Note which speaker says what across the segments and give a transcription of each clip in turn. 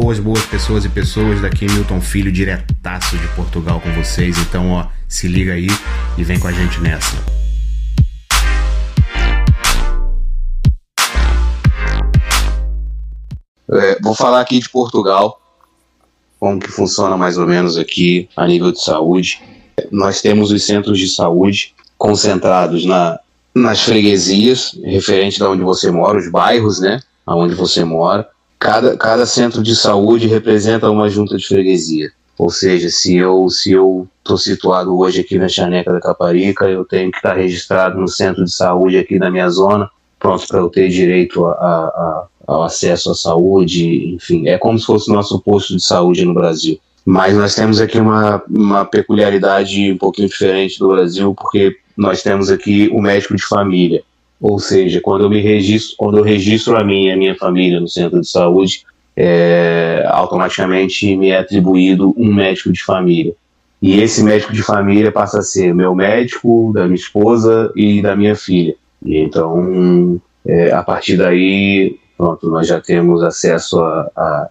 Speaker 1: boas, boas pessoas e pessoas daqui, Milton Filho, diretaço de Portugal com vocês. Então, ó, se liga aí e vem com a gente nessa. É, vou falar aqui de Portugal, como que funciona mais ou menos aqui a nível de saúde. Nós temos os centros de saúde concentrados na, nas freguesias, referente da onde você mora, os bairros, né, aonde você mora cada, cada centro de saúde representa uma junta de freguesia. Ou seja, se eu se eu estou situado hoje aqui na Chaneca da Caparica, eu tenho que estar registrado no centro de saúde aqui da minha zona, pronto para eu ter direito a, a, ao acesso à saúde, enfim, é como se fosse o nosso posto de saúde no Brasil. Mas nós temos aqui uma, uma peculiaridade um pouquinho diferente do Brasil, porque nós temos aqui o médico de família. Ou seja, quando eu me registro, quando eu registro a e a minha família no centro de saúde, é, automaticamente me é atribuído um médico de família. E esse médico de família passa a ser meu médico, da minha esposa e da minha filha. E então, é, a partir daí, pronto, nós já temos acesso à a, a,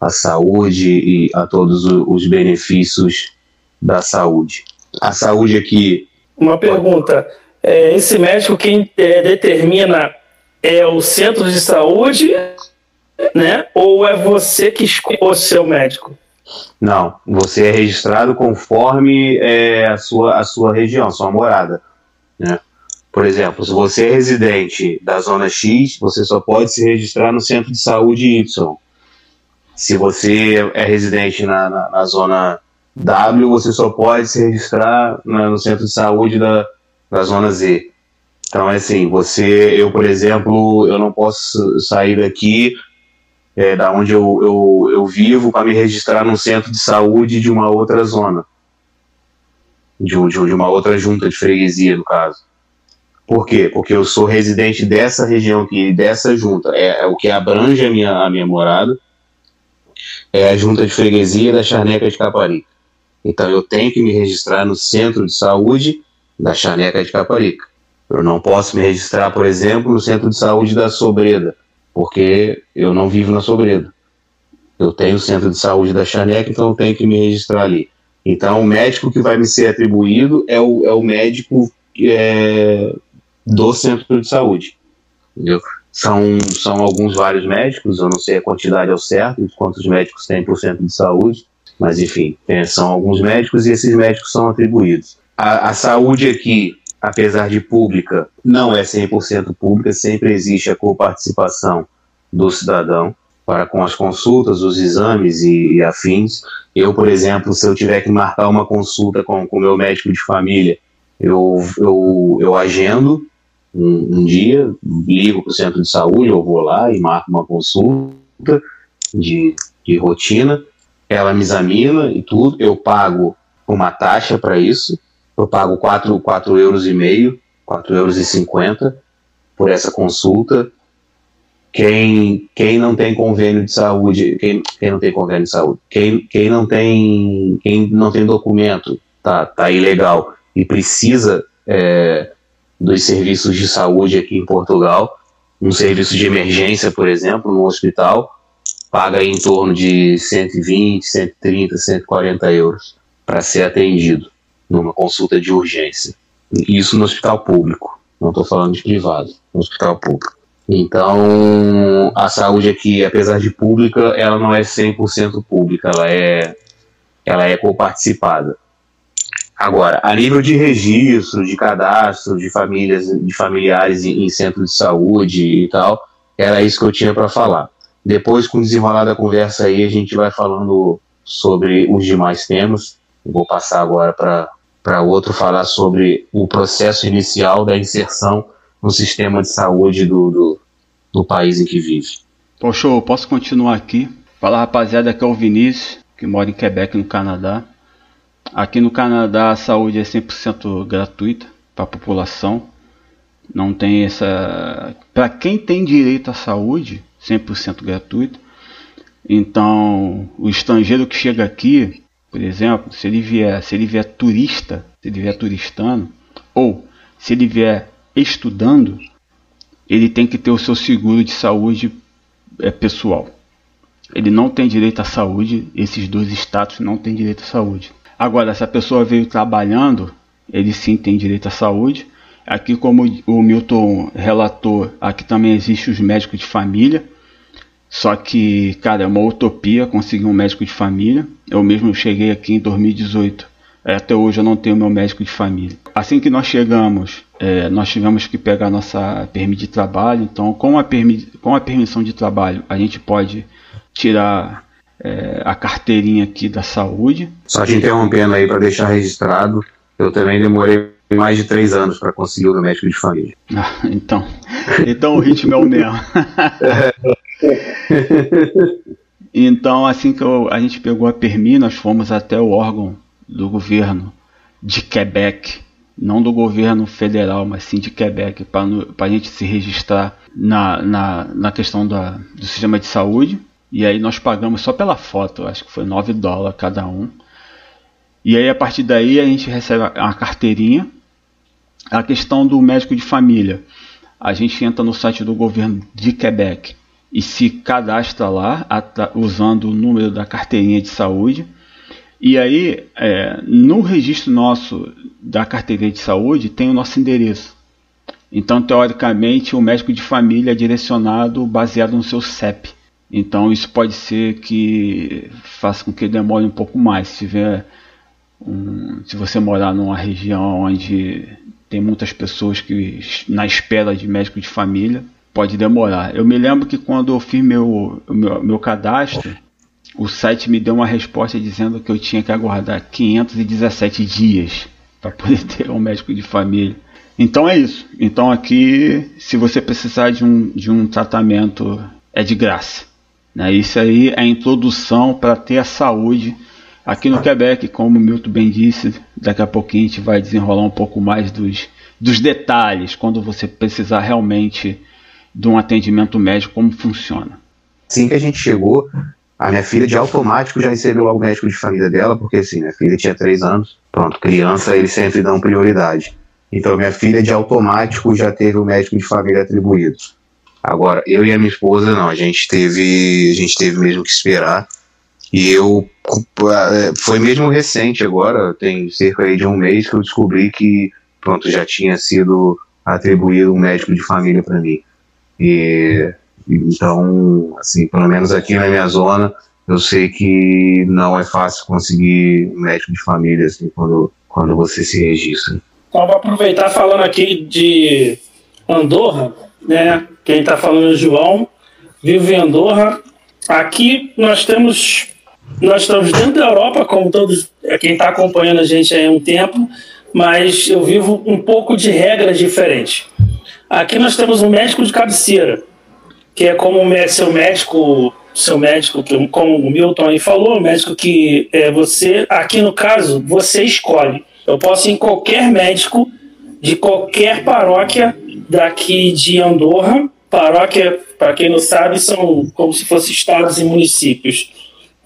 Speaker 1: a, saúde e a todos os benefícios da saúde. A saúde aqui.
Speaker 2: Uma pergunta: é, esse médico quem é, determina é o centro de saúde, né? Ou é você que escolhe o seu médico?
Speaker 1: Não, você é registrado conforme é, a, sua, a sua região, sua morada. Né? Por exemplo, se você é residente da zona X, você só pode se registrar no centro de saúde Y. Se você é residente na, na, na zona W, você só pode se registrar na, no centro de saúde da, da zona Z. Então, é assim, você, eu, por exemplo, eu não posso sair daqui é, da onde eu, eu, eu vivo para me registrar num centro de saúde de uma outra zona, de, de, de uma outra junta de freguesia, no caso. Por quê? Porque eu sou residente dessa região aqui, dessa junta. É, é, o que abrange a minha, a minha morada. É a junta de freguesia da Charneca de Caparica. Então eu tenho que me registrar no centro de saúde da Chaneca de Caparica. Eu não posso me registrar, por exemplo, no centro de saúde da Sobreda, porque eu não vivo na Sobreda. Eu tenho o centro de saúde da Chaneca, então eu tenho que me registrar ali. Então, o médico que vai me ser atribuído é o, é o médico é, do centro de saúde. Entendeu? São, são alguns vários médicos, eu não sei a quantidade ao certo, quantos médicos tem por centro de saúde, mas enfim, é, são alguns médicos e esses médicos são atribuídos a, a saúde aqui, apesar de pública, não é 100% pública, sempre existe a coparticipação do cidadão para com as consultas, os exames e, e, afins. Eu, por exemplo, se eu tiver que marcar uma consulta com o meu médico de família, eu, eu, eu agendo um, um dia, ligo para o centro de saúde, eu vou lá e marco uma consulta de, de rotina, ela me examina e tudo, eu pago uma taxa para isso, eu pago 4, 4 euros e meio, 4 euros e 50 por essa consulta. Quem, quem não tem convênio de saúde, quem, quem não tem convênio de saúde, quem, quem não tem quem não tem documento, tá, tá ilegal e precisa é, dos serviços de saúde aqui em Portugal, um serviço de emergência, por exemplo, no hospital, paga em torno de 120, 130, 140 euros para ser atendido numa consulta de urgência. Isso no hospital público, não estou falando de privado, no hospital público. Então, a saúde aqui, apesar de pública, ela não é 100% pública, ela é, ela é coparticipada. Agora, a nível de registro, de cadastro de famílias, de familiares em, em centro de saúde e tal, era isso que eu tinha para falar. Depois, com o desenrolar da conversa aí, a gente vai falando sobre os demais temas. vou passar agora para para outro falar sobre o processo inicial da inserção no sistema de saúde do, do, do país em que vive.
Speaker 3: Bom, show, posso continuar aqui? Fala rapaziada, aqui é o Vinícius, que mora em Quebec, no Canadá. Aqui no Canadá a saúde é 100% gratuita para a população. Não tem essa. Para quem tem direito à saúde, 100% gratuito. Então, o estrangeiro que chega aqui, por exemplo, se ele vier, se ele vier turista, se ele vier turistando, ou se ele vier estudando, ele tem que ter o seu seguro de saúde é, pessoal. ele não tem direito à saúde, esses dois status não têm direito à saúde. Agora, se a pessoa veio trabalhando, ele sim tem direito à saúde. Aqui, como o Milton relatou, aqui também existe os médicos de família. Só que, cara, é uma utopia conseguir um médico de família. Eu mesmo cheguei aqui em 2018. Até hoje eu não tenho meu médico de família. Assim que nós chegamos, é, nós tivemos que pegar nossa permissão de trabalho. Então, com a, com a permissão de trabalho, a gente pode tirar é, a carteirinha aqui da saúde.
Speaker 1: Só te interrompendo aí para deixar registrado, eu também demorei mais de três anos para conseguir o médico de família.
Speaker 3: Ah, então, então o ritmo é o mesmo. então, assim que eu, a gente pegou a permi, nós fomos até o órgão do governo de Quebec, não do governo federal, mas sim de Quebec, para a gente se registrar na, na, na questão da, do sistema de saúde. E aí nós pagamos só pela foto, acho que foi 9 dólares cada um. E aí a partir daí a gente recebe uma carteirinha. A questão do médico de família. A gente entra no site do governo de Quebec e se cadastra lá usando o número da carteirinha de saúde. E aí, é, no registro nosso da carteirinha de saúde, tem o nosso endereço. Então, teoricamente, o médico de família é direcionado baseado no seu CEP. Então isso pode ser que faça com que demore um pouco mais. Se tiver um, se você morar numa região onde tem muitas pessoas que na espera de médico de família, pode demorar. Eu me lembro que quando eu fiz meu, meu, meu cadastro, o site me deu uma resposta dizendo que eu tinha que aguardar 517 dias para poder ter um médico de família. Então é isso. Então aqui, se você precisar de um, de um tratamento, é de graça. Né? Isso aí é a introdução para ter a saúde aqui no Quebec, como o Milton bem disse. Daqui a pouquinho a gente vai desenrolar um pouco mais dos, dos detalhes, quando você precisar realmente de um atendimento médico, como funciona.
Speaker 1: Assim que a gente chegou, a minha filha de automático já recebeu o médico de família dela, porque assim, minha filha tinha três anos, pronto, criança eles sempre dão prioridade. Então minha filha de automático já teve o médico de família atribuído. Agora, eu e a minha esposa, não, a gente teve, a gente teve mesmo que esperar. E eu, foi mesmo recente agora, tem cerca de um mês que eu descobri que, pronto, já tinha sido atribuído um médico de família para mim. E, então, assim, pelo menos aqui na minha zona, eu sei que não é fácil conseguir um médico de família, assim, quando, quando você se registra.
Speaker 2: Então, vou aproveitar falando aqui de Andorra, né? Quem está falando é o João, vivo em Andorra. Aqui nós temos, nós estamos dentro da Europa, como todos, quem está acompanhando a gente há um tempo, mas eu vivo um pouco de regras diferentes. Aqui nós temos um médico de cabeceira, que é como seu médico, seu médico, que, como o Milton aí falou, o médico que é você, aqui no caso, você escolhe. Eu posso ir em qualquer médico de qualquer paróquia daqui de Andorra. Paróquia, para quem não sabe, são como se fossem estados e municípios.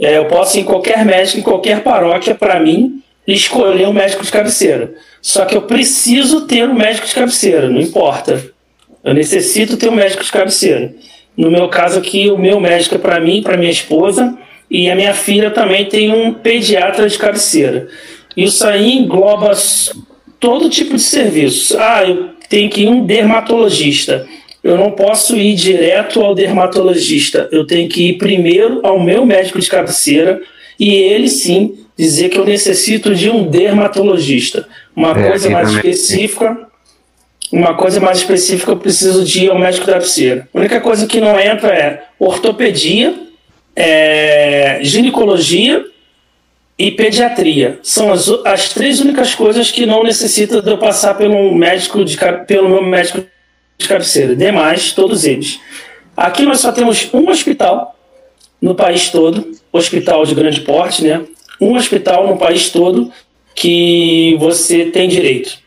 Speaker 2: É, eu posso ir em qualquer médico, em qualquer paróquia, para mim, escolher um médico de cabeceira. Só que eu preciso ter um médico de cabeceira, não importa. Eu necessito ter um médico de cabeceira. No meu caso aqui, o meu médico é para mim, para minha esposa, e a minha filha também tem um pediatra de cabeceira. Isso aí engloba todo tipo de serviço. Ah, eu tenho que ir um dermatologista. Eu não posso ir direto ao dermatologista. Eu tenho que ir primeiro ao meu médico de cabeceira e ele sim dizer que eu necessito de um dermatologista. Uma é, coisa mais também. específica, uma coisa mais específica, eu preciso de ir ao médico cabeceira. A única coisa que não entra é ortopedia, é, ginecologia e pediatria. São as, as três únicas coisas que não necessita de eu passar pelo médico de, pelo meu médico de cabeceira. Demais, todos eles. Aqui nós só temos um hospital no país todo, hospital de grande porte, né? Um hospital no país todo que você tem direito.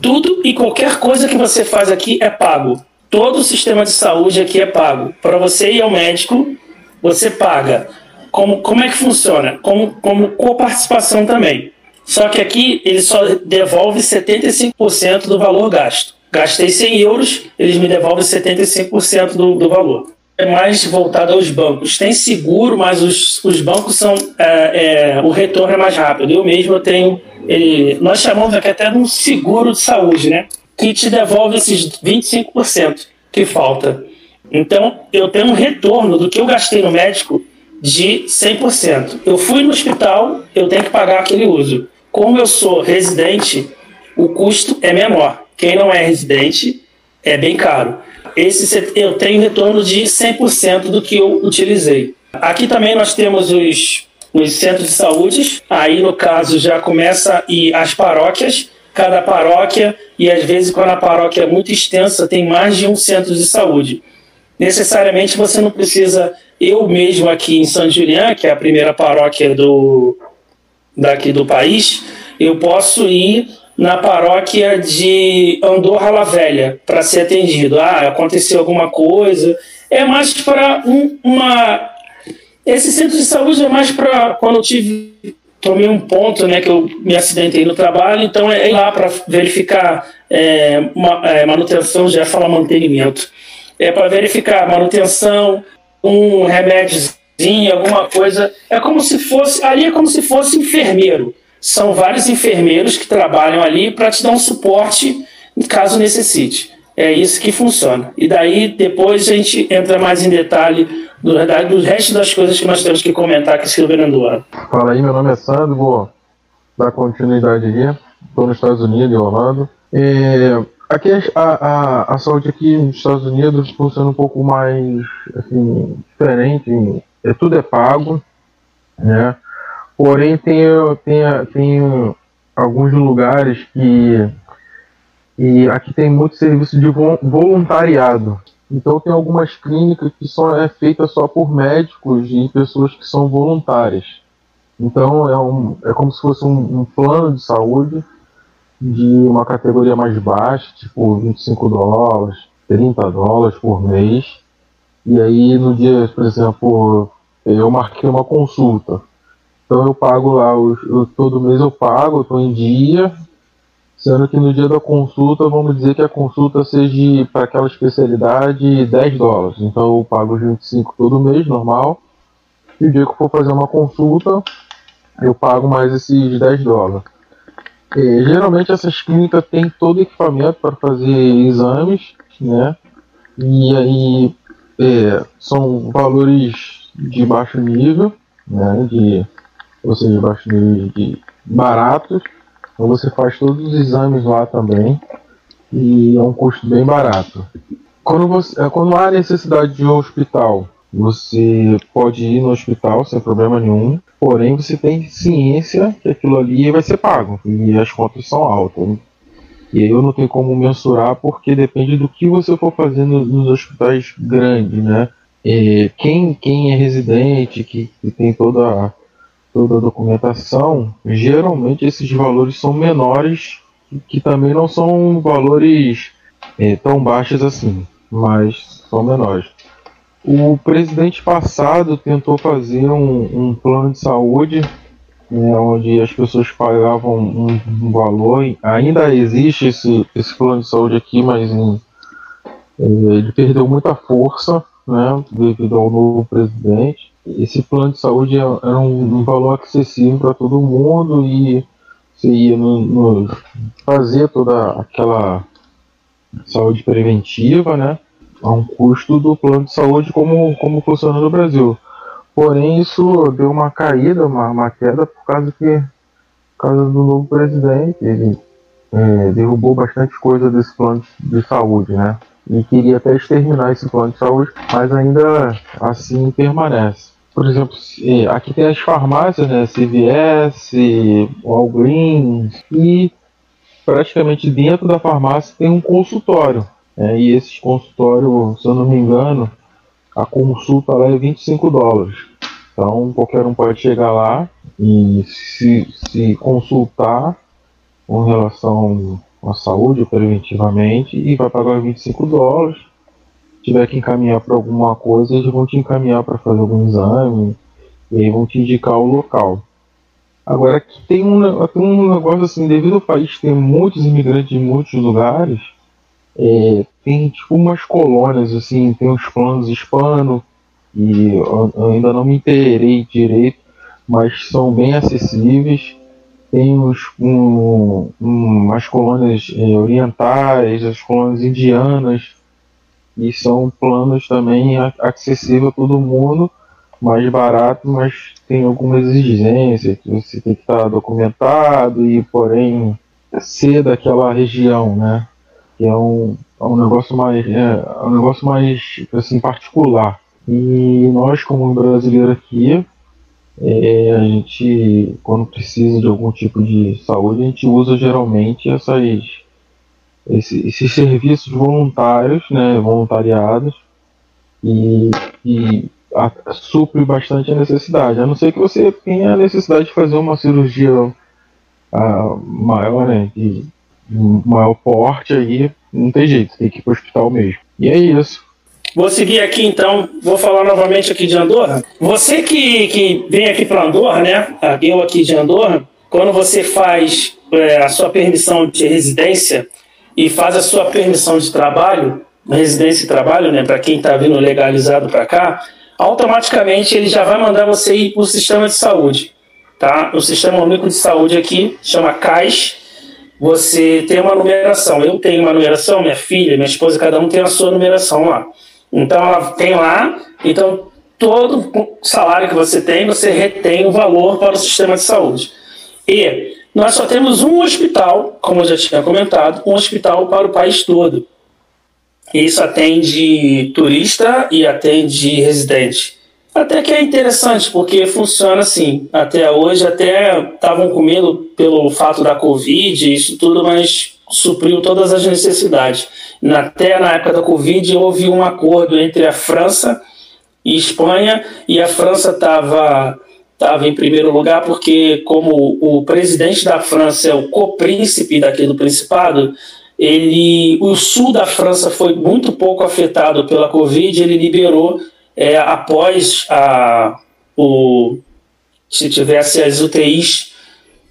Speaker 2: Tudo e qualquer coisa que você faz aqui é pago. Todo o sistema de saúde aqui é pago. Para você ir ao médico, você paga como, como é que funciona? Como, como coparticipação também. Só que aqui ele só devolve 75% do valor gasto. Gastei 100 euros, eles me devolvem 75% do, do valor. É mais voltada aos bancos. Tem seguro, mas os, os bancos são. É, é, o retorno é mais rápido. Eu mesmo tenho. Ele, nós chamamos aqui até de um seguro de saúde, né? Que te devolve esses 25% que falta. Então, eu tenho um retorno do que eu gastei no médico de 100%. Eu fui no hospital, eu tenho que pagar aquele uso. Como eu sou residente, o custo é menor. Quem não é residente, é bem caro. Esse eu tenho retorno de 100% do que eu utilizei. Aqui também nós temos os, os centros de saúde. Aí, no caso, já começa e as paróquias. Cada paróquia, e às vezes, quando a paróquia é muito extensa, tem mais de um centro de saúde necessariamente você não precisa. Eu mesmo aqui em São Julián, que é a primeira paróquia do, daqui do país, eu posso ir na paróquia de Andorra La Velha para ser atendido. Ah, aconteceu alguma coisa. É mais para um, uma. Esse centro de saúde é mais para quando eu tive. Tomei um ponto, né, que eu me acidentei no trabalho, então é ir lá para verificar é, uma, é, manutenção, já fala mantenimento é, para verificar manutenção, um remédiozinho, alguma coisa. É como se fosse. Ali é como se fosse enfermeiro. São vários enfermeiros que trabalham ali para te dar um suporte caso necessite. É isso que funciona. E daí depois a gente entra mais em detalhe do, do resto das coisas que nós temos que comentar aqui, Silvio Andorra.
Speaker 4: Fala aí, meu nome é Sandro, vou dar continuidade aqui. Estou nos Estados Unidos, em Orlando. É, Aqui a, a, a saúde aqui nos Estados Unidos funciona um pouco mais assim, diferente. É, tudo é pago, né? Porém tem, tem, tem alguns lugares que e aqui tem muito serviço de voluntariado. Então tem algumas clínicas que só é feita só por médicos e pessoas que são voluntárias. Então é, um, é como se fosse um, um plano de saúde de uma categoria mais baixa, tipo 25 dólares, 30 dólares por mês. E aí no dia, por exemplo, eu marquei uma consulta. Então eu pago lá, eu, todo mês eu pago, eu estou em dia, sendo que no dia da consulta, vamos dizer que a consulta seja para aquela especialidade 10 dólares. Então eu pago os 25 todo mês, normal. E o dia que eu for fazer uma consulta, eu pago mais esses 10 dólares. É, geralmente essas clínicas têm todo o equipamento para fazer exames, né? E aí é, são valores de baixo nível, né? De, seja, baixo nível de baratos. Então você faz todos os exames lá também e é um custo bem barato. Quando, você, é, quando há necessidade de um hospital, você pode ir no hospital sem problema nenhum. Porém, você tem ciência que aquilo ali vai ser pago e as contas são altas. Né? E aí eu não tenho como mensurar porque depende do que você for fazendo nos hospitais grandes, né? E quem, quem é residente, que, que tem toda, toda a documentação, geralmente esses valores são menores, que também não são valores é, tão baixos assim, mas são menores. O presidente passado tentou fazer um, um plano de saúde né, onde as pessoas pagavam um, um, valor. Ainda existe esse, esse plano de saúde aqui, mas em, é, ele perdeu muita força né, devido ao novo presidente. Esse plano de saúde era um, um valor acessível para todo mundo e você ia no, no, fazer toda aquela saúde preventiva, né? a um custo do plano de saúde como, como funciona no Brasil. Porém, isso deu uma caída, uma, uma queda, por causa, que, por causa do novo presidente. Ele é, derrubou bastante coisa desse plano de saúde, né? E queria até exterminar esse plano de saúde, mas ainda assim permanece. Por exemplo, aqui tem as farmácias, né? CVS, Walgreens, e praticamente dentro da farmácia tem um consultório. É, e esse consultório, se eu não me engano, a consulta lá é 25 dólares. Então qualquer um pode chegar lá e se, se consultar com relação à saúde preventivamente e vai pagar 25 dólares. Tiver que encaminhar para alguma coisa, eles vão te encaminhar para fazer algum exame e aí vão te indicar o local. Agora aqui tem um, tem um negócio assim, devido ao país ter muitos imigrantes de muitos lugares, É, tem tipo umas colônias, assim, tem uns planos hispano, e ainda não me inteirei direito, mas são bem acessíveis. Tem uns, um, um, umas colônias é, orientais, as colônias indianas, e são planos também acessíveis a todo mundo, mais barato, mas tem algumas exigências, você tem que estar documentado e, porém, ser daquela região, né? Que é um, é um negócio mais, é, é um negócio mais assim, particular. E nós, como brasileiro aqui, é, a gente, quando precisa de algum tipo de saúde, a gente usa geralmente essas, esses, esses serviços voluntários, né, voluntariados, e, e a, supre bastante a necessidade. A não ser que você tenha a necessidade de fazer uma cirurgia a, maior, né, de, de maior porte, aí não tem jeito, tem que ir para o hospital mesmo. E é isso.
Speaker 2: Vou seguir aqui então, vou falar novamente aqui de Andorra. Você que, que vem aqui para Andorra, né? Eu aqui de Andorra, quando você faz é, a sua permissão de residência e faz a sua permissão de trabalho, residência e trabalho, né? Para quem está vindo legalizado para cá, automaticamente ele já vai mandar você ir para o sistema de saúde. Tá? O Sistema Único de Saúde aqui chama CAIS. Você tem uma numeração. Eu tenho uma numeração, minha filha, minha esposa, cada um tem a sua numeração lá. Então ela tem lá, então todo salário que você tem, você retém o valor para o sistema de saúde. E nós só temos um hospital, como eu já tinha comentado, um hospital para o país todo. Isso atende turista e atende residente. Até que é interessante, porque funciona assim. Até hoje, até estavam com medo pelo fato da Covid, isso tudo, mas supriu todas as necessidades. Até na época da Covid houve um acordo entre a França e Espanha, e a França estava estava em primeiro lugar porque como o presidente da França é o copríncipe daqui do Principado, ele, o sul da França foi muito pouco afetado pela Covid, ele liberou é, após a, o, se tivesse as UTIs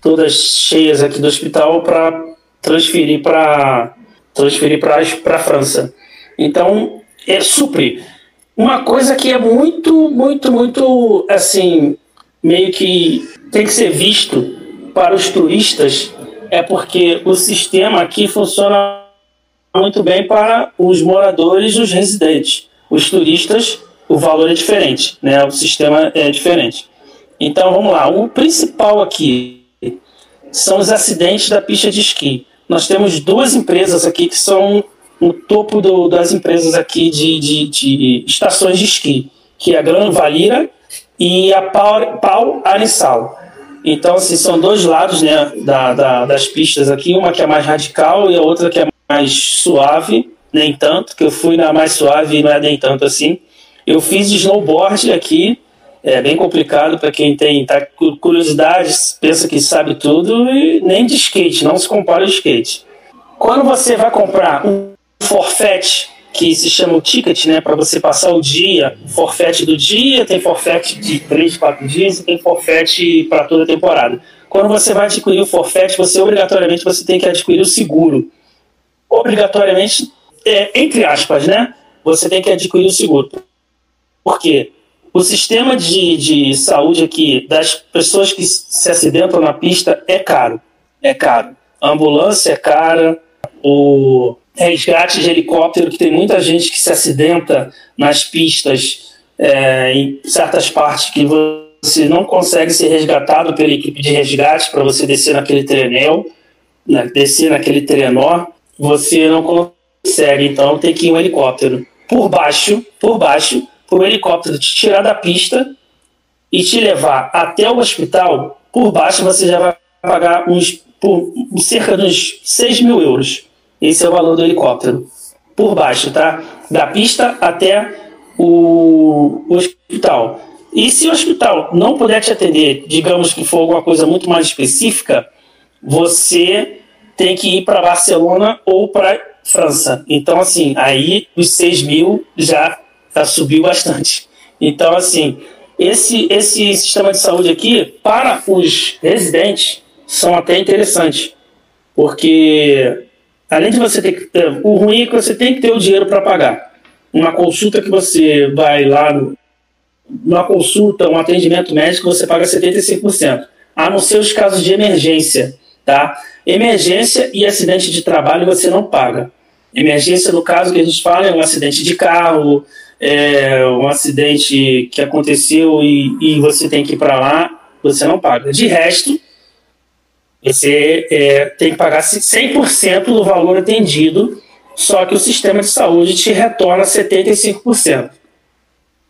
Speaker 2: todas cheias aqui do hospital para transferir para transferir para a França. Então, é supre. Uma coisa que é muito, muito, muito, assim, meio que tem que ser visto para os turistas é porque o sistema aqui funciona muito bem para os moradores os residentes. Os turistas, o valor é diferente, né? O sistema é diferente. Então, vamos lá. O principal aqui são os acidentes da pista de esqui nós temos duas empresas aqui que são no topo do, das empresas aqui de, de, de, estações de esqui, que é a Gran Valira e a Pau, Pau Anisal. Então, assim, são dois lados né, da, da, das pistas aqui, uma que é mais radical e a outra que é mais suave, nem tanto, que eu fui na mais suave e não é nem tanto assim. Eu fiz snowboard aqui, é bem complicado para quem tem tá, curiosidade, pensa que sabe tudo e nem de skate, não se compara ao skate. Quando você vai comprar um forfait que se chama o ticket, né, para você passar o dia, forfait do dia, tem forfait de 3, 4 dias e tem forfait para toda a temporada. Quando você vai adquirir o forfait, você obrigatoriamente você tem que adquirir o seguro. Obrigatoriamente, é, entre aspas, né? Você tem que adquirir o seguro. Por quê? O sistema de, de saúde aqui das pessoas que se acidentam na pista é caro. É caro. A ambulância é cara, o resgate de helicóptero, que tem muita gente que se acidenta nas pistas é, em certas partes que você não consegue ser resgatado pela equipe de resgate para você descer naquele trenel, né, descer naquele trenó, você não consegue, então tem que ir um helicóptero. Por baixo, por baixo, para o helicóptero te tirar da pista e te levar até o hospital, por baixo você já vai pagar uns, por cerca de uns 6 mil euros. Esse é o valor do helicóptero. Por baixo, tá? Da pista até o, o hospital. E se o hospital não puder te atender, digamos que for alguma coisa muito mais específica, você tem que ir para Barcelona ou para França. Então, assim, aí os 6 mil já já subiu bastante. Então, assim, esse, esse sistema de saúde aqui, para os residentes, são até interessantes, porque além de você ter que ter, o ruim é que você tem que ter o dinheiro para pagar. Uma consulta que você vai lá, no, uma consulta, um atendimento médico, você paga 75%, a não ser os casos de emergência, tá? Emergência e acidente de trabalho você não paga. Emergência, no caso que a gente fala, é um acidente de carro, é um acidente que aconteceu e, e você tem que ir para lá, você não paga. De resto, você é, tem que pagar 100% do valor atendido, só que o sistema de saúde te retorna 75%.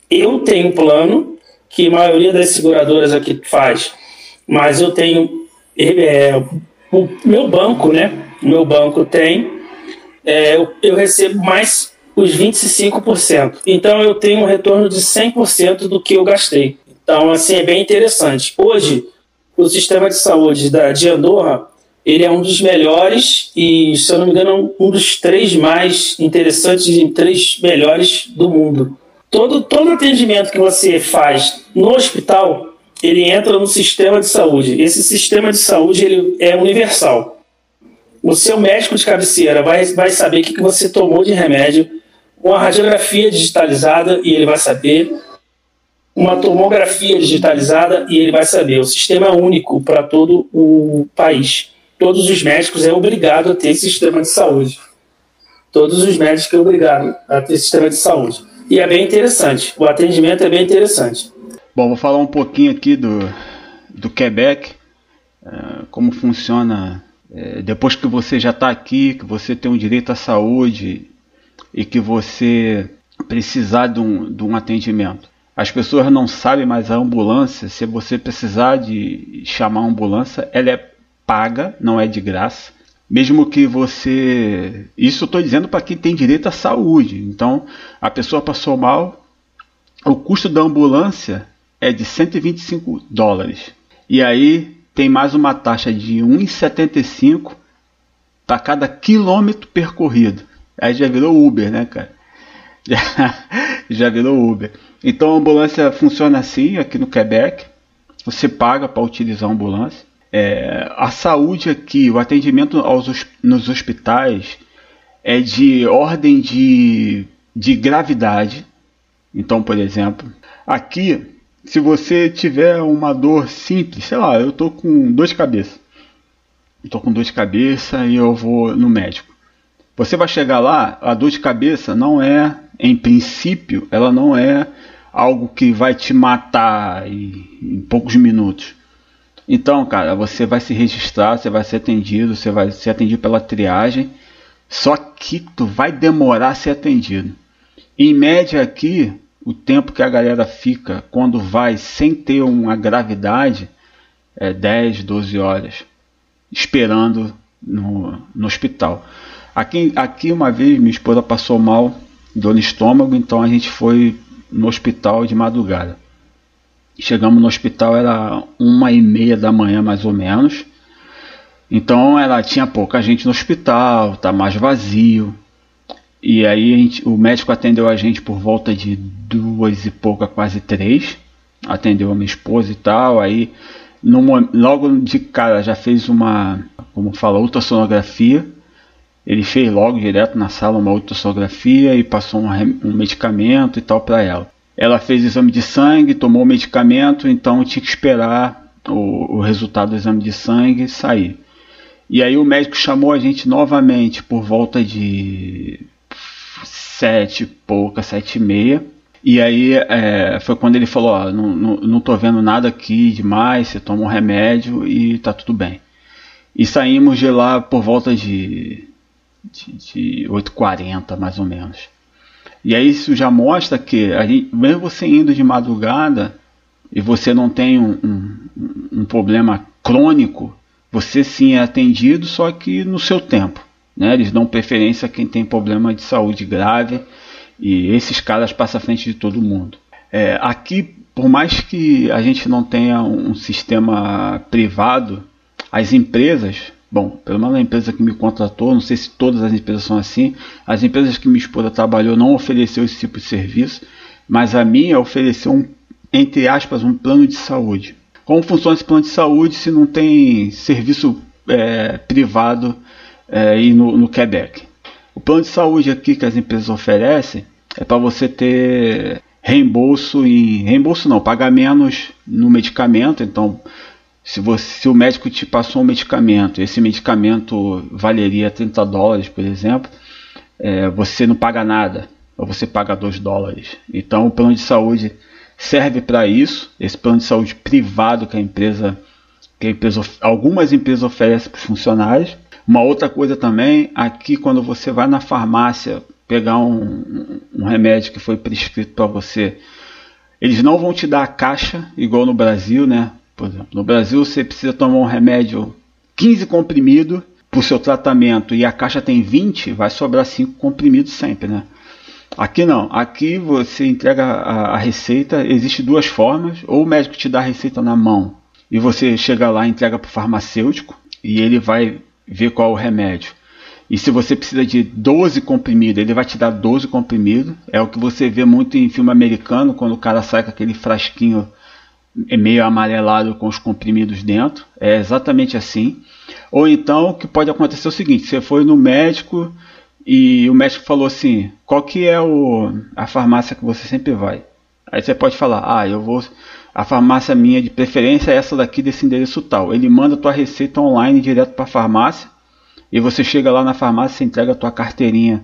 Speaker 2: Eu tenho um plano que a maioria das seguradoras aqui faz, mas eu tenho é, o meu banco, né? O meu banco tem, é, eu, eu recebo mais os 25%. Então eu tenho um retorno de 100% do que eu gastei. Então, assim, é bem interessante. Hoje, o sistema de saúde da, de Andorra, ele é um dos melhores e, se eu não me engano, um dos três mais interessantes e três melhores do mundo. Todo, todo atendimento que você faz no hospital, ele entra no sistema de saúde. Esse sistema de saúde ele é universal. O seu médico de cabeceira vai, vai saber o que, você tomou de remédio, uma radiografia digitalizada e ele vai saber uma tomografia digitalizada e ele vai saber. O sistema é único para todo o país. Todos os médicos é obrigado a ter sistema de saúde. Todos os médicos é obrigado a ter sistema de saúde. E é bem interessante. O atendimento é bem interessante.
Speaker 3: Bom, vou falar um pouquinho aqui do, do Quebec, uh, como funciona uh, depois que você já está aqui, que você tem um direito à saúde e que você precisar de um, de um atendimento. As pessoas não sabem, mas a ambulância, se você precisar de chamar a ambulância, ela é paga, não é de graça. Mesmo que você. Isso eu estou dizendo para quem tem direito à saúde. Então, a pessoa passou mal, o custo da ambulância é de 125 dólares. E aí tem mais uma taxa de 1,75 para cada quilômetro percorrido. Aí já virou Uber, né, cara? Já, virou Uber. Então a ambulância funciona assim aqui no Quebec. Você paga para utilizar a ambulância. É, a saúde aqui, o atendimento aos, nos hospitais é de ordem de, de gravidade. Então, por exemplo, aqui, se você tiver uma dor simples, sei lá, eu tô com dor de cabeça. Eu tô com dor de cabeça e eu vou no médico. Você vai chegar lá, a dor de cabeça não é, em princípio, ela não é algo que vai te matar em, em poucos minutos. Então, cara, você vai se registrar, você vai ser atendido, você vai ser atendido pela triagem, só que tu vai demorar a ser atendido. Em média aqui, o tempo que a galera fica quando vai sem ter uma gravidade é 10, 12 horas esperando no, no hospital. Aqui, aqui uma vez minha esposa passou mal, dor no estômago, então a gente foi no hospital de madrugada. Chegamos no hospital, era uma e meia da manhã mais ou menos. Então ela tinha pouca gente no hospital, tá mais vazio. E aí gente, o médico atendeu a gente por volta de duas e pouca, quase três. Atendeu a minha esposa e tal. Aí logo de cara já fez uma, como fala, ultrassonografia ele fez logo direto na sala uma ultrassonografia e passou um, um medicamento e tal para ela. Ela fez exame de sangue, tomou o medicamento, então tinha que esperar o, o resultado do exame de sangue sair. E aí o médico chamou a gente novamente por volta de sete pouca, sete e meia. E aí é, foi quando ele falou, ó, não, não, não tô vendo nada aqui demais, você toma um remédio e tá tudo bem. E saímos de lá por volta de de, de 8h40 mais ou menos. E aí isso já mostra que, a gente, mesmo você indo de madrugada e você não tem um, um, um problema crônico, você sim é atendido, só que no seu tempo. Né? Eles dão preferência a quem tem problema de saúde grave e esses caras passam à frente de todo mundo. É, aqui, por mais que a gente não tenha um sistema privado, as empresas Bom, pelo menos a empresa que me contratou, não sei se todas as empresas são assim, as empresas que minha esposa trabalhou não ofereceu esse tipo de serviço, mas a minha ofereceu um, entre aspas, um plano de saúde. Como funciona esse plano de saúde se não tem serviço é, privado é, e no, no Quebec. O plano de saúde aqui que as empresas oferecem é para você ter reembolso em reembolso não, pagar menos no medicamento. Então, se, você, se o médico te passou um medicamento, esse medicamento valeria 30 dólares, por exemplo, é, você não paga nada, ou você paga 2 dólares. Então, o plano de saúde serve para isso. Esse plano de saúde privado que a empresa, que a empresa algumas empresas oferecem para os funcionários. Uma outra coisa também, aqui quando você vai na farmácia pegar um, um remédio que foi prescrito para você, eles não vão te dar a caixa igual no Brasil, né? Por exemplo, no Brasil você precisa tomar um remédio 15 comprimidos para o seu tratamento e a caixa tem 20, vai sobrar 5 comprimidos sempre, né? Aqui não, aqui você entrega a, a receita, existe duas formas, ou o médico te dá a receita na mão e você chega lá e entrega para o farmacêutico e ele vai ver qual é o remédio. E se você precisa de 12 comprimidos, ele vai te dar 12 comprimidos. É o que você vê muito em filme americano, quando o cara sai com aquele frasquinho meio amarelado com os comprimidos dentro. É exatamente assim. Ou então, o que pode acontecer é o seguinte: você foi no médico e o médico falou assim: qual que é o, a farmácia que você sempre vai? Aí você pode falar: ah, eu vou. A farmácia minha de preferência é essa daqui desse endereço tal. Ele manda a tua receita online direto para a farmácia e você chega lá na farmácia entrega a tua carteirinha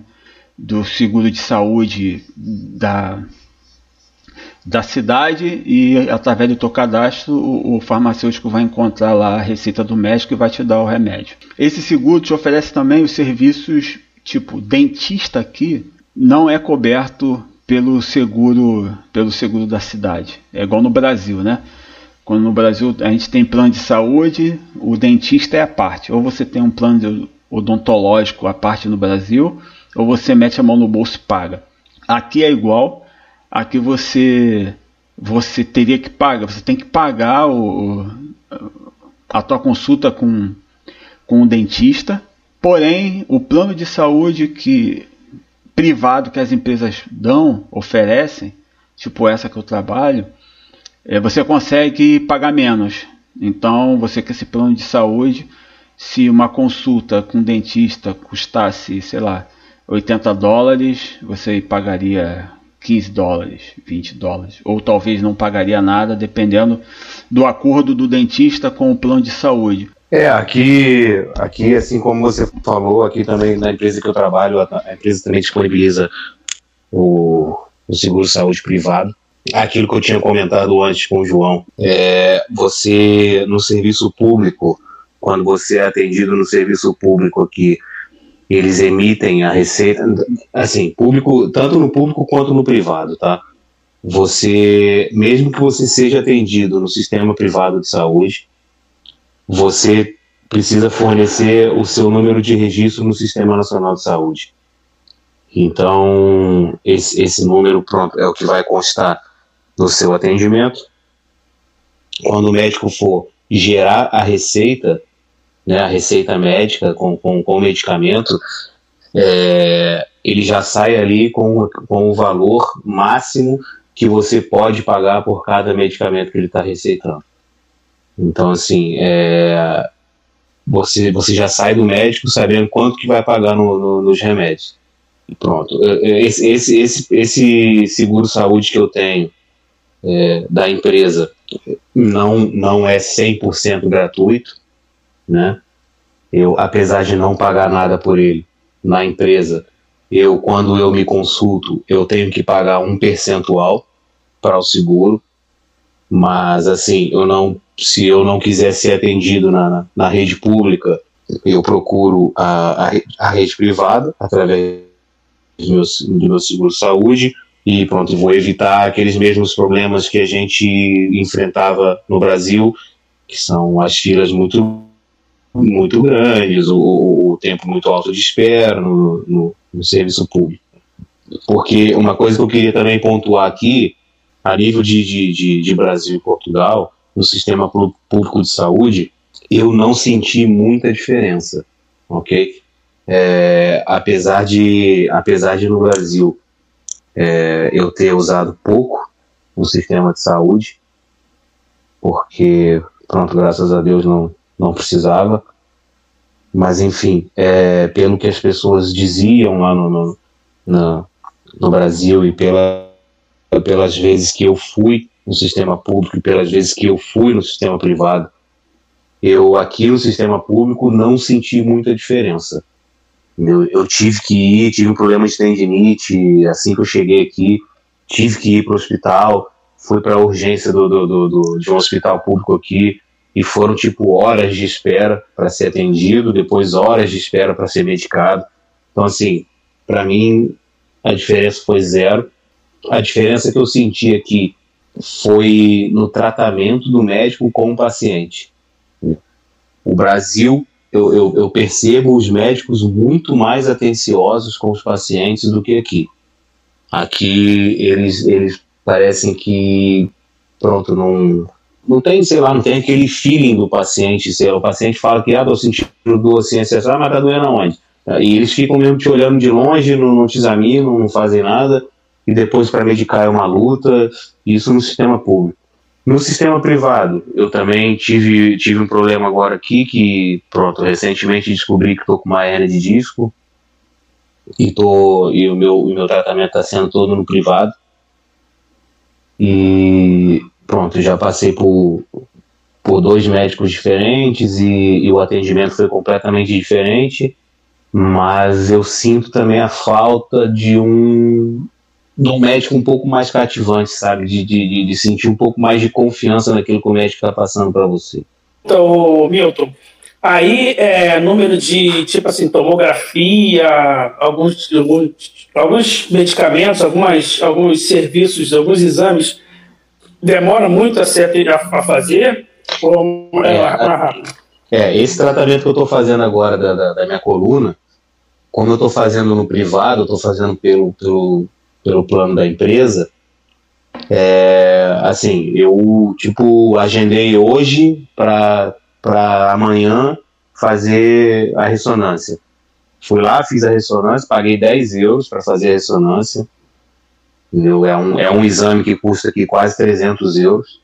Speaker 3: do seguro de saúde da, da cidade e através do teu cadastro o, o, farmacêutico vai encontrar lá a receita do médico e vai te dar o remédio. Esse seguro te oferece também os serviços tipo dentista aqui não é coberto pelo seguro pelo seguro da cidade. É igual no Brasil, né? Quando no Brasil a gente tem plano de saúde, o dentista é a parte. Ou você tem um plano odontológico a parte no Brasil, ou você mete a mão no bolso e paga. Aqui é igual, aqui você você teria que pagar, você tem que pagar o, a tua consulta com, com o dentista Porém, o plano de saúde que privado que as empresas dão, oferecem, tipo essa que eu trabalho, é, você consegue pagar menos. Então, você com esse plano de saúde, se uma consulta com dentista custasse, sei lá, 80 dólares, você pagaria 15 dólares, 20 dólares, ou talvez não pagaria nada, dependendo do acordo do dentista com o plano de saúde.
Speaker 1: É, aqui, aqui, assim como você falou, aqui também na empresa que eu trabalho, a empresa também disponibiliza o, o seguro saúde privado. Aquilo que eu tinha comentado antes com o João, é, você no serviço público, quando você é atendido no serviço público aqui, eles emitem a receita, assim, público, tanto no público quanto no privado, tá? Você, mesmo que você seja atendido no sistema privado de saúde, você precisa fornecer o seu número de registro no Sistema Nacional de Saúde. Então, esse, esse número pronto é o que vai constar no seu atendimento. Quando o médico for gerar a receita, né, a receita médica com, com, com medicamento, é, ele já sai ali com, com o valor máximo que você pode pagar por cada medicamento que ele está receitando. Então, assim, é, você, você já sai do médico sabendo quanto que vai pagar no, no, nos remédios. E pronto. É, é, esse, esse, esse, esse seguro-saúde que eu tenho é, da empresa não, não é 100% gratuito, né? Eu, apesar de não pagar nada por ele na empresa, eu, quando eu me consulto, eu tenho que pagar um percentual para o seguro, mas assim, eu não se eu não quiser ser atendido na, na rede pública, eu procuro a, a, a rede privada através do meu, do meu seguro-saúde e pronto, vou evitar aqueles mesmos problemas que a gente enfrentava no Brasil, que são as filas muito muito grandes, o, o tempo muito alto de espera no, no, no serviço público. Porque uma coisa que eu queria também pontuar aqui, a nível de, de, de, de Brasil e Portugal, no sistema público de saúde, eu não senti muita diferença, ok? É, apesar de, apesar de no Brasil é, eu ter usado pouco o sistema de saúde, porque, pronto, graças a Deus não, não precisava, mas enfim, é, pelo que as pessoas diziam lá no, no, no, no Brasil e pela, pelas vezes que eu fui no sistema público e pelas vezes que eu fui no sistema privado, eu aqui no sistema público não senti muita diferença. Eu, eu tive que ir, tive um problema de tendinite assim que eu cheguei aqui, tive que ir para o hospital, fui para a urgência do, do, do, do, de um hospital público aqui e foram tipo horas de espera para ser atendido, depois horas de espera para ser medicado. Então assim, para mim a diferença foi zero. A diferença que eu senti aqui foi no tratamento do médico com o paciente. O Brasil, eu, eu, eu, percebo os médicos muito mais atenciosos com os pacientes do que aqui. Aqui eles, eles parecem que, pronto, não, não tem, sei lá, não tem aquele feeling do paciente. Sei lá, o paciente fala que, ah, tô sentindo dor assim, assim, ah, mas tá doendo aonde? E eles ficam mesmo te olhando de longe, não, não te examinam, não fazem nada, e depois para medicar é uma luta, isso no sistema público. No sistema privado, eu também tive, tive um problema agora aqui, que, pronto, recentemente descobri que estou com uma hernia de disco, e, tô, e o, meu, o meu tratamento está sendo todo no privado. E pronto, já passei por, por dois médicos diferentes e, e o atendimento foi completamente diferente, mas eu sinto também a falta de um de um médico um pouco mais cativante, sabe? De, de, de sentir um pouco mais de confiança naquilo que o médico está passando para você.
Speaker 2: Então, Milton, aí é número de, tipo assim, tomografia, alguns, alguns, alguns medicamentos, algumas, alguns serviços, alguns exames, demora muito a, ser, a fazer ou é, é mais rápido?
Speaker 1: É, esse tratamento que eu estou fazendo agora da, da, da, minha coluna, como eu estou fazendo no privado, estou fazendo pelo, pelo pelo plano da empresa, é, assim, eu tipo agendei hoje para amanhã fazer a ressonância. Fui lá, fiz a ressonância, paguei 10 euros para fazer a ressonância. Entendeu? É, um, é um exame que custa aqui quase 300 euros.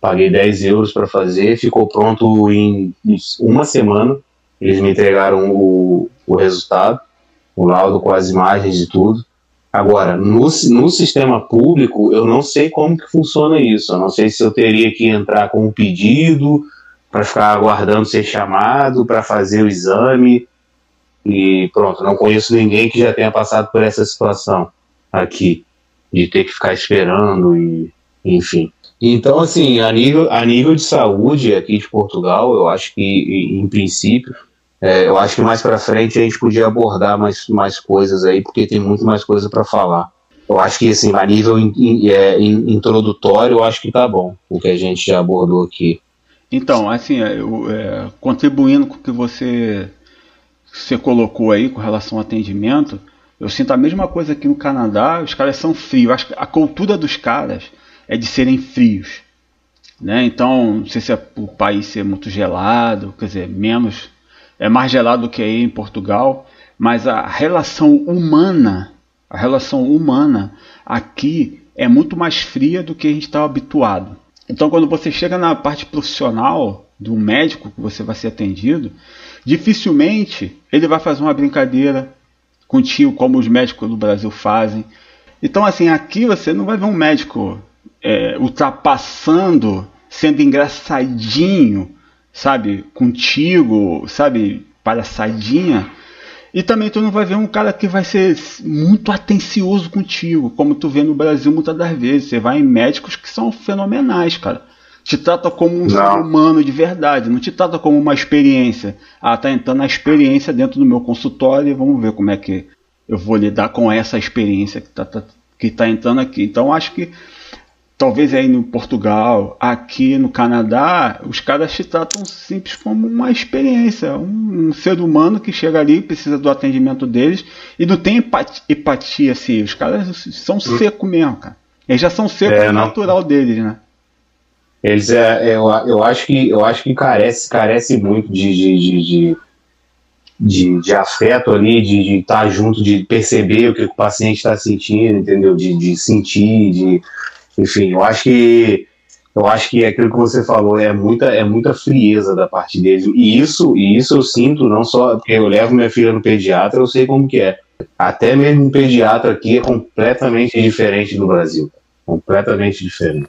Speaker 1: Paguei 10 euros para fazer, ficou pronto em uma semana. Eles me entregaram o, o resultado, o laudo com as imagens e tudo. Agora, no, no sistema público, eu não sei como que funciona isso. Eu não sei se eu teria que entrar com um pedido para ficar aguardando ser chamado para fazer o exame. E pronto, não conheço ninguém que já tenha passado por essa situação aqui, de ter que ficar esperando e enfim. Então, assim, a nível, a nível de saúde aqui de Portugal, eu acho que, em princípio, é, eu acho que mais para frente a gente podia abordar mais, mais coisas aí, porque tem muito mais coisa para falar. Eu acho que, assim, a nível in, in, é, in, introdutório, eu acho que tá bom o que a gente já abordou aqui.
Speaker 3: Então, assim, é, eu, é, contribuindo com o que você, você colocou aí com relação ao atendimento, eu sinto a mesma coisa aqui no Canadá, os caras são frios. A cultura dos caras é de serem frios. Né? Então, não sei se é o país ser muito gelado, quer dizer, menos é mais gelado do que aí em Portugal, mas a relação humana, a relação humana aqui é muito mais fria do que a gente está habituado. Então, quando você chega na parte profissional do médico que você vai ser atendido, dificilmente ele vai fazer uma brincadeira contigo, como os médicos do Brasil fazem. Então, assim, aqui você não vai ver um médico é, ultrapassando, sendo engraçadinho sabe, contigo, sabe, palhaçadinha. E também tu não vai ver um cara que vai ser muito atencioso contigo, como tu vê no Brasil muitas das vezes. Você vai em médicos que são fenomenais, cara. Te trata como um ser humano de verdade, não te trata como uma experiência. Ah, tá entrando a experiência dentro do meu consultório e vamos ver como é que eu vou lidar com essa experiência que tá, tá que tá entrando aqui. Então acho que talvez aí no Portugal, aqui no Canadá, os caras te tratam simples como uma experiência, um, um ser humano que chega ali, precisa do atendimento deles e não tem empatia, empatia assim, os caras são hum. secos mesmo, cara. Eles já são secos é, natural deles, né?
Speaker 1: Eles é, eu, eu acho que eu acho que carece carece muito de, de, de, de... De, de, afeto ali, de estar tá junto, de perceber o que o paciente está sentindo, entendeu? De, de sentir, de, enfim, eu acho que eu acho que é aquilo que você falou é muita, é muita frieza da parte deles. E isso, e isso eu sinto não só porque eu levo minha filha no pediatra, eu sei como que é. Até mesmo um pediatra aqui é completamente diferente do Brasil. Completamente diferente.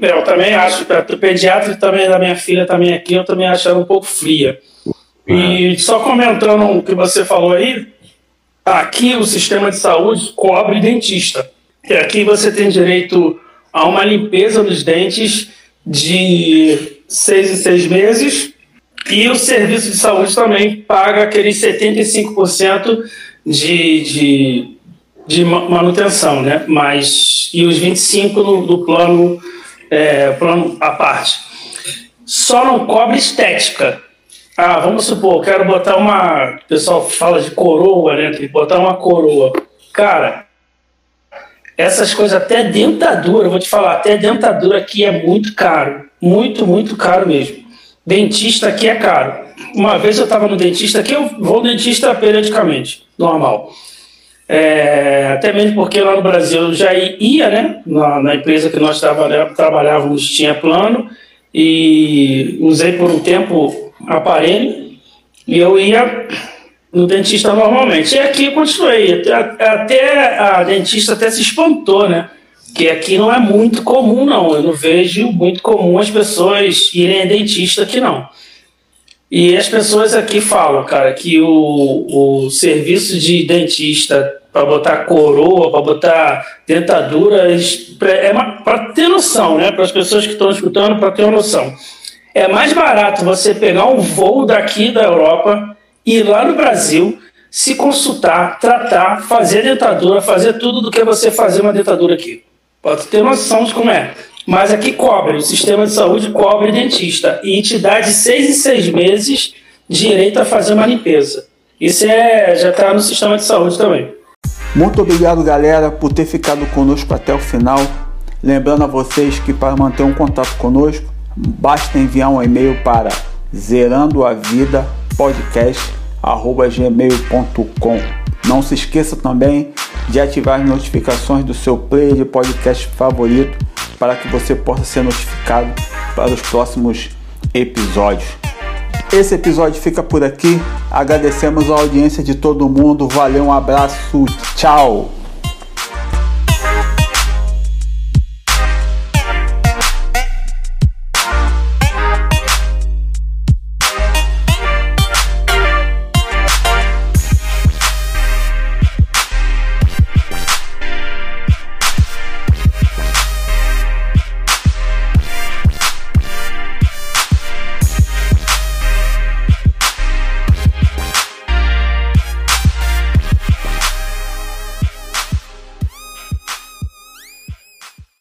Speaker 2: Eu também acho, o pediatra também da minha filha também aqui, eu também acho ela um pouco fria. E só comentando o que você falou aí, aqui o sistema de saúde cobre dentista. E aqui você tem direito a uma limpeza dos dentes de seis em seis meses e o serviço de saúde também paga aqueles 75% de, de, de manutenção, né? Mas, e os 25% no, do plano, é, plano à parte. Só não cobre estética. Ah, vamos supor, quero botar uma. O pessoal fala de coroa, né? Tem que botar uma coroa. Cara, essas coisas, até dentadura, vou te falar, até dentadura aqui é muito caro. Muito, muito caro mesmo. Dentista aqui é caro. Uma vez eu estava no dentista, aqui eu vou ao dentista periodicamente, normal. É, até mesmo porque lá no Brasil eu já ia, né? Na, na empresa que nós trabalhávamos tinha plano e usei por um tempo aparelho e eu ia no dentista normalmente. E aqui continuei. Até a dentista até se espantou, né? Que aqui não é muito comum, não. Eu não vejo muito comum as pessoas irem a dentista aqui, não. E as pessoas aqui falam, cara, que o, o serviço de dentista para botar coroa, para botar dentadura, é para ter noção, né? Para as pessoas que estão escutando, para ter uma noção. É mais barato você pegar um voo daqui da Europa ir lá no Brasil, se consultar, tratar, fazer dentadura, fazer tudo do que você fazer uma dentadura aqui. Pode ter noção de como é. Mas aqui cobre, o sistema de saúde cobre dentista. E te dá de seis em seis meses direito a fazer uma limpeza. Isso é, já está no sistema de saúde também.
Speaker 3: Muito obrigado, galera, por ter ficado conosco até o final. Lembrando a vocês que para manter um contato conosco, basta enviar um e-mail para zerandoavidapodcast.gmail.com Não se esqueça também de ativar as notificações do seu player de podcast favorito para que você possa ser notificado para os próximos episódios. Esse episódio fica por aqui. Agradecemos a audiência de todo mundo. Valeu, um abraço, tchau!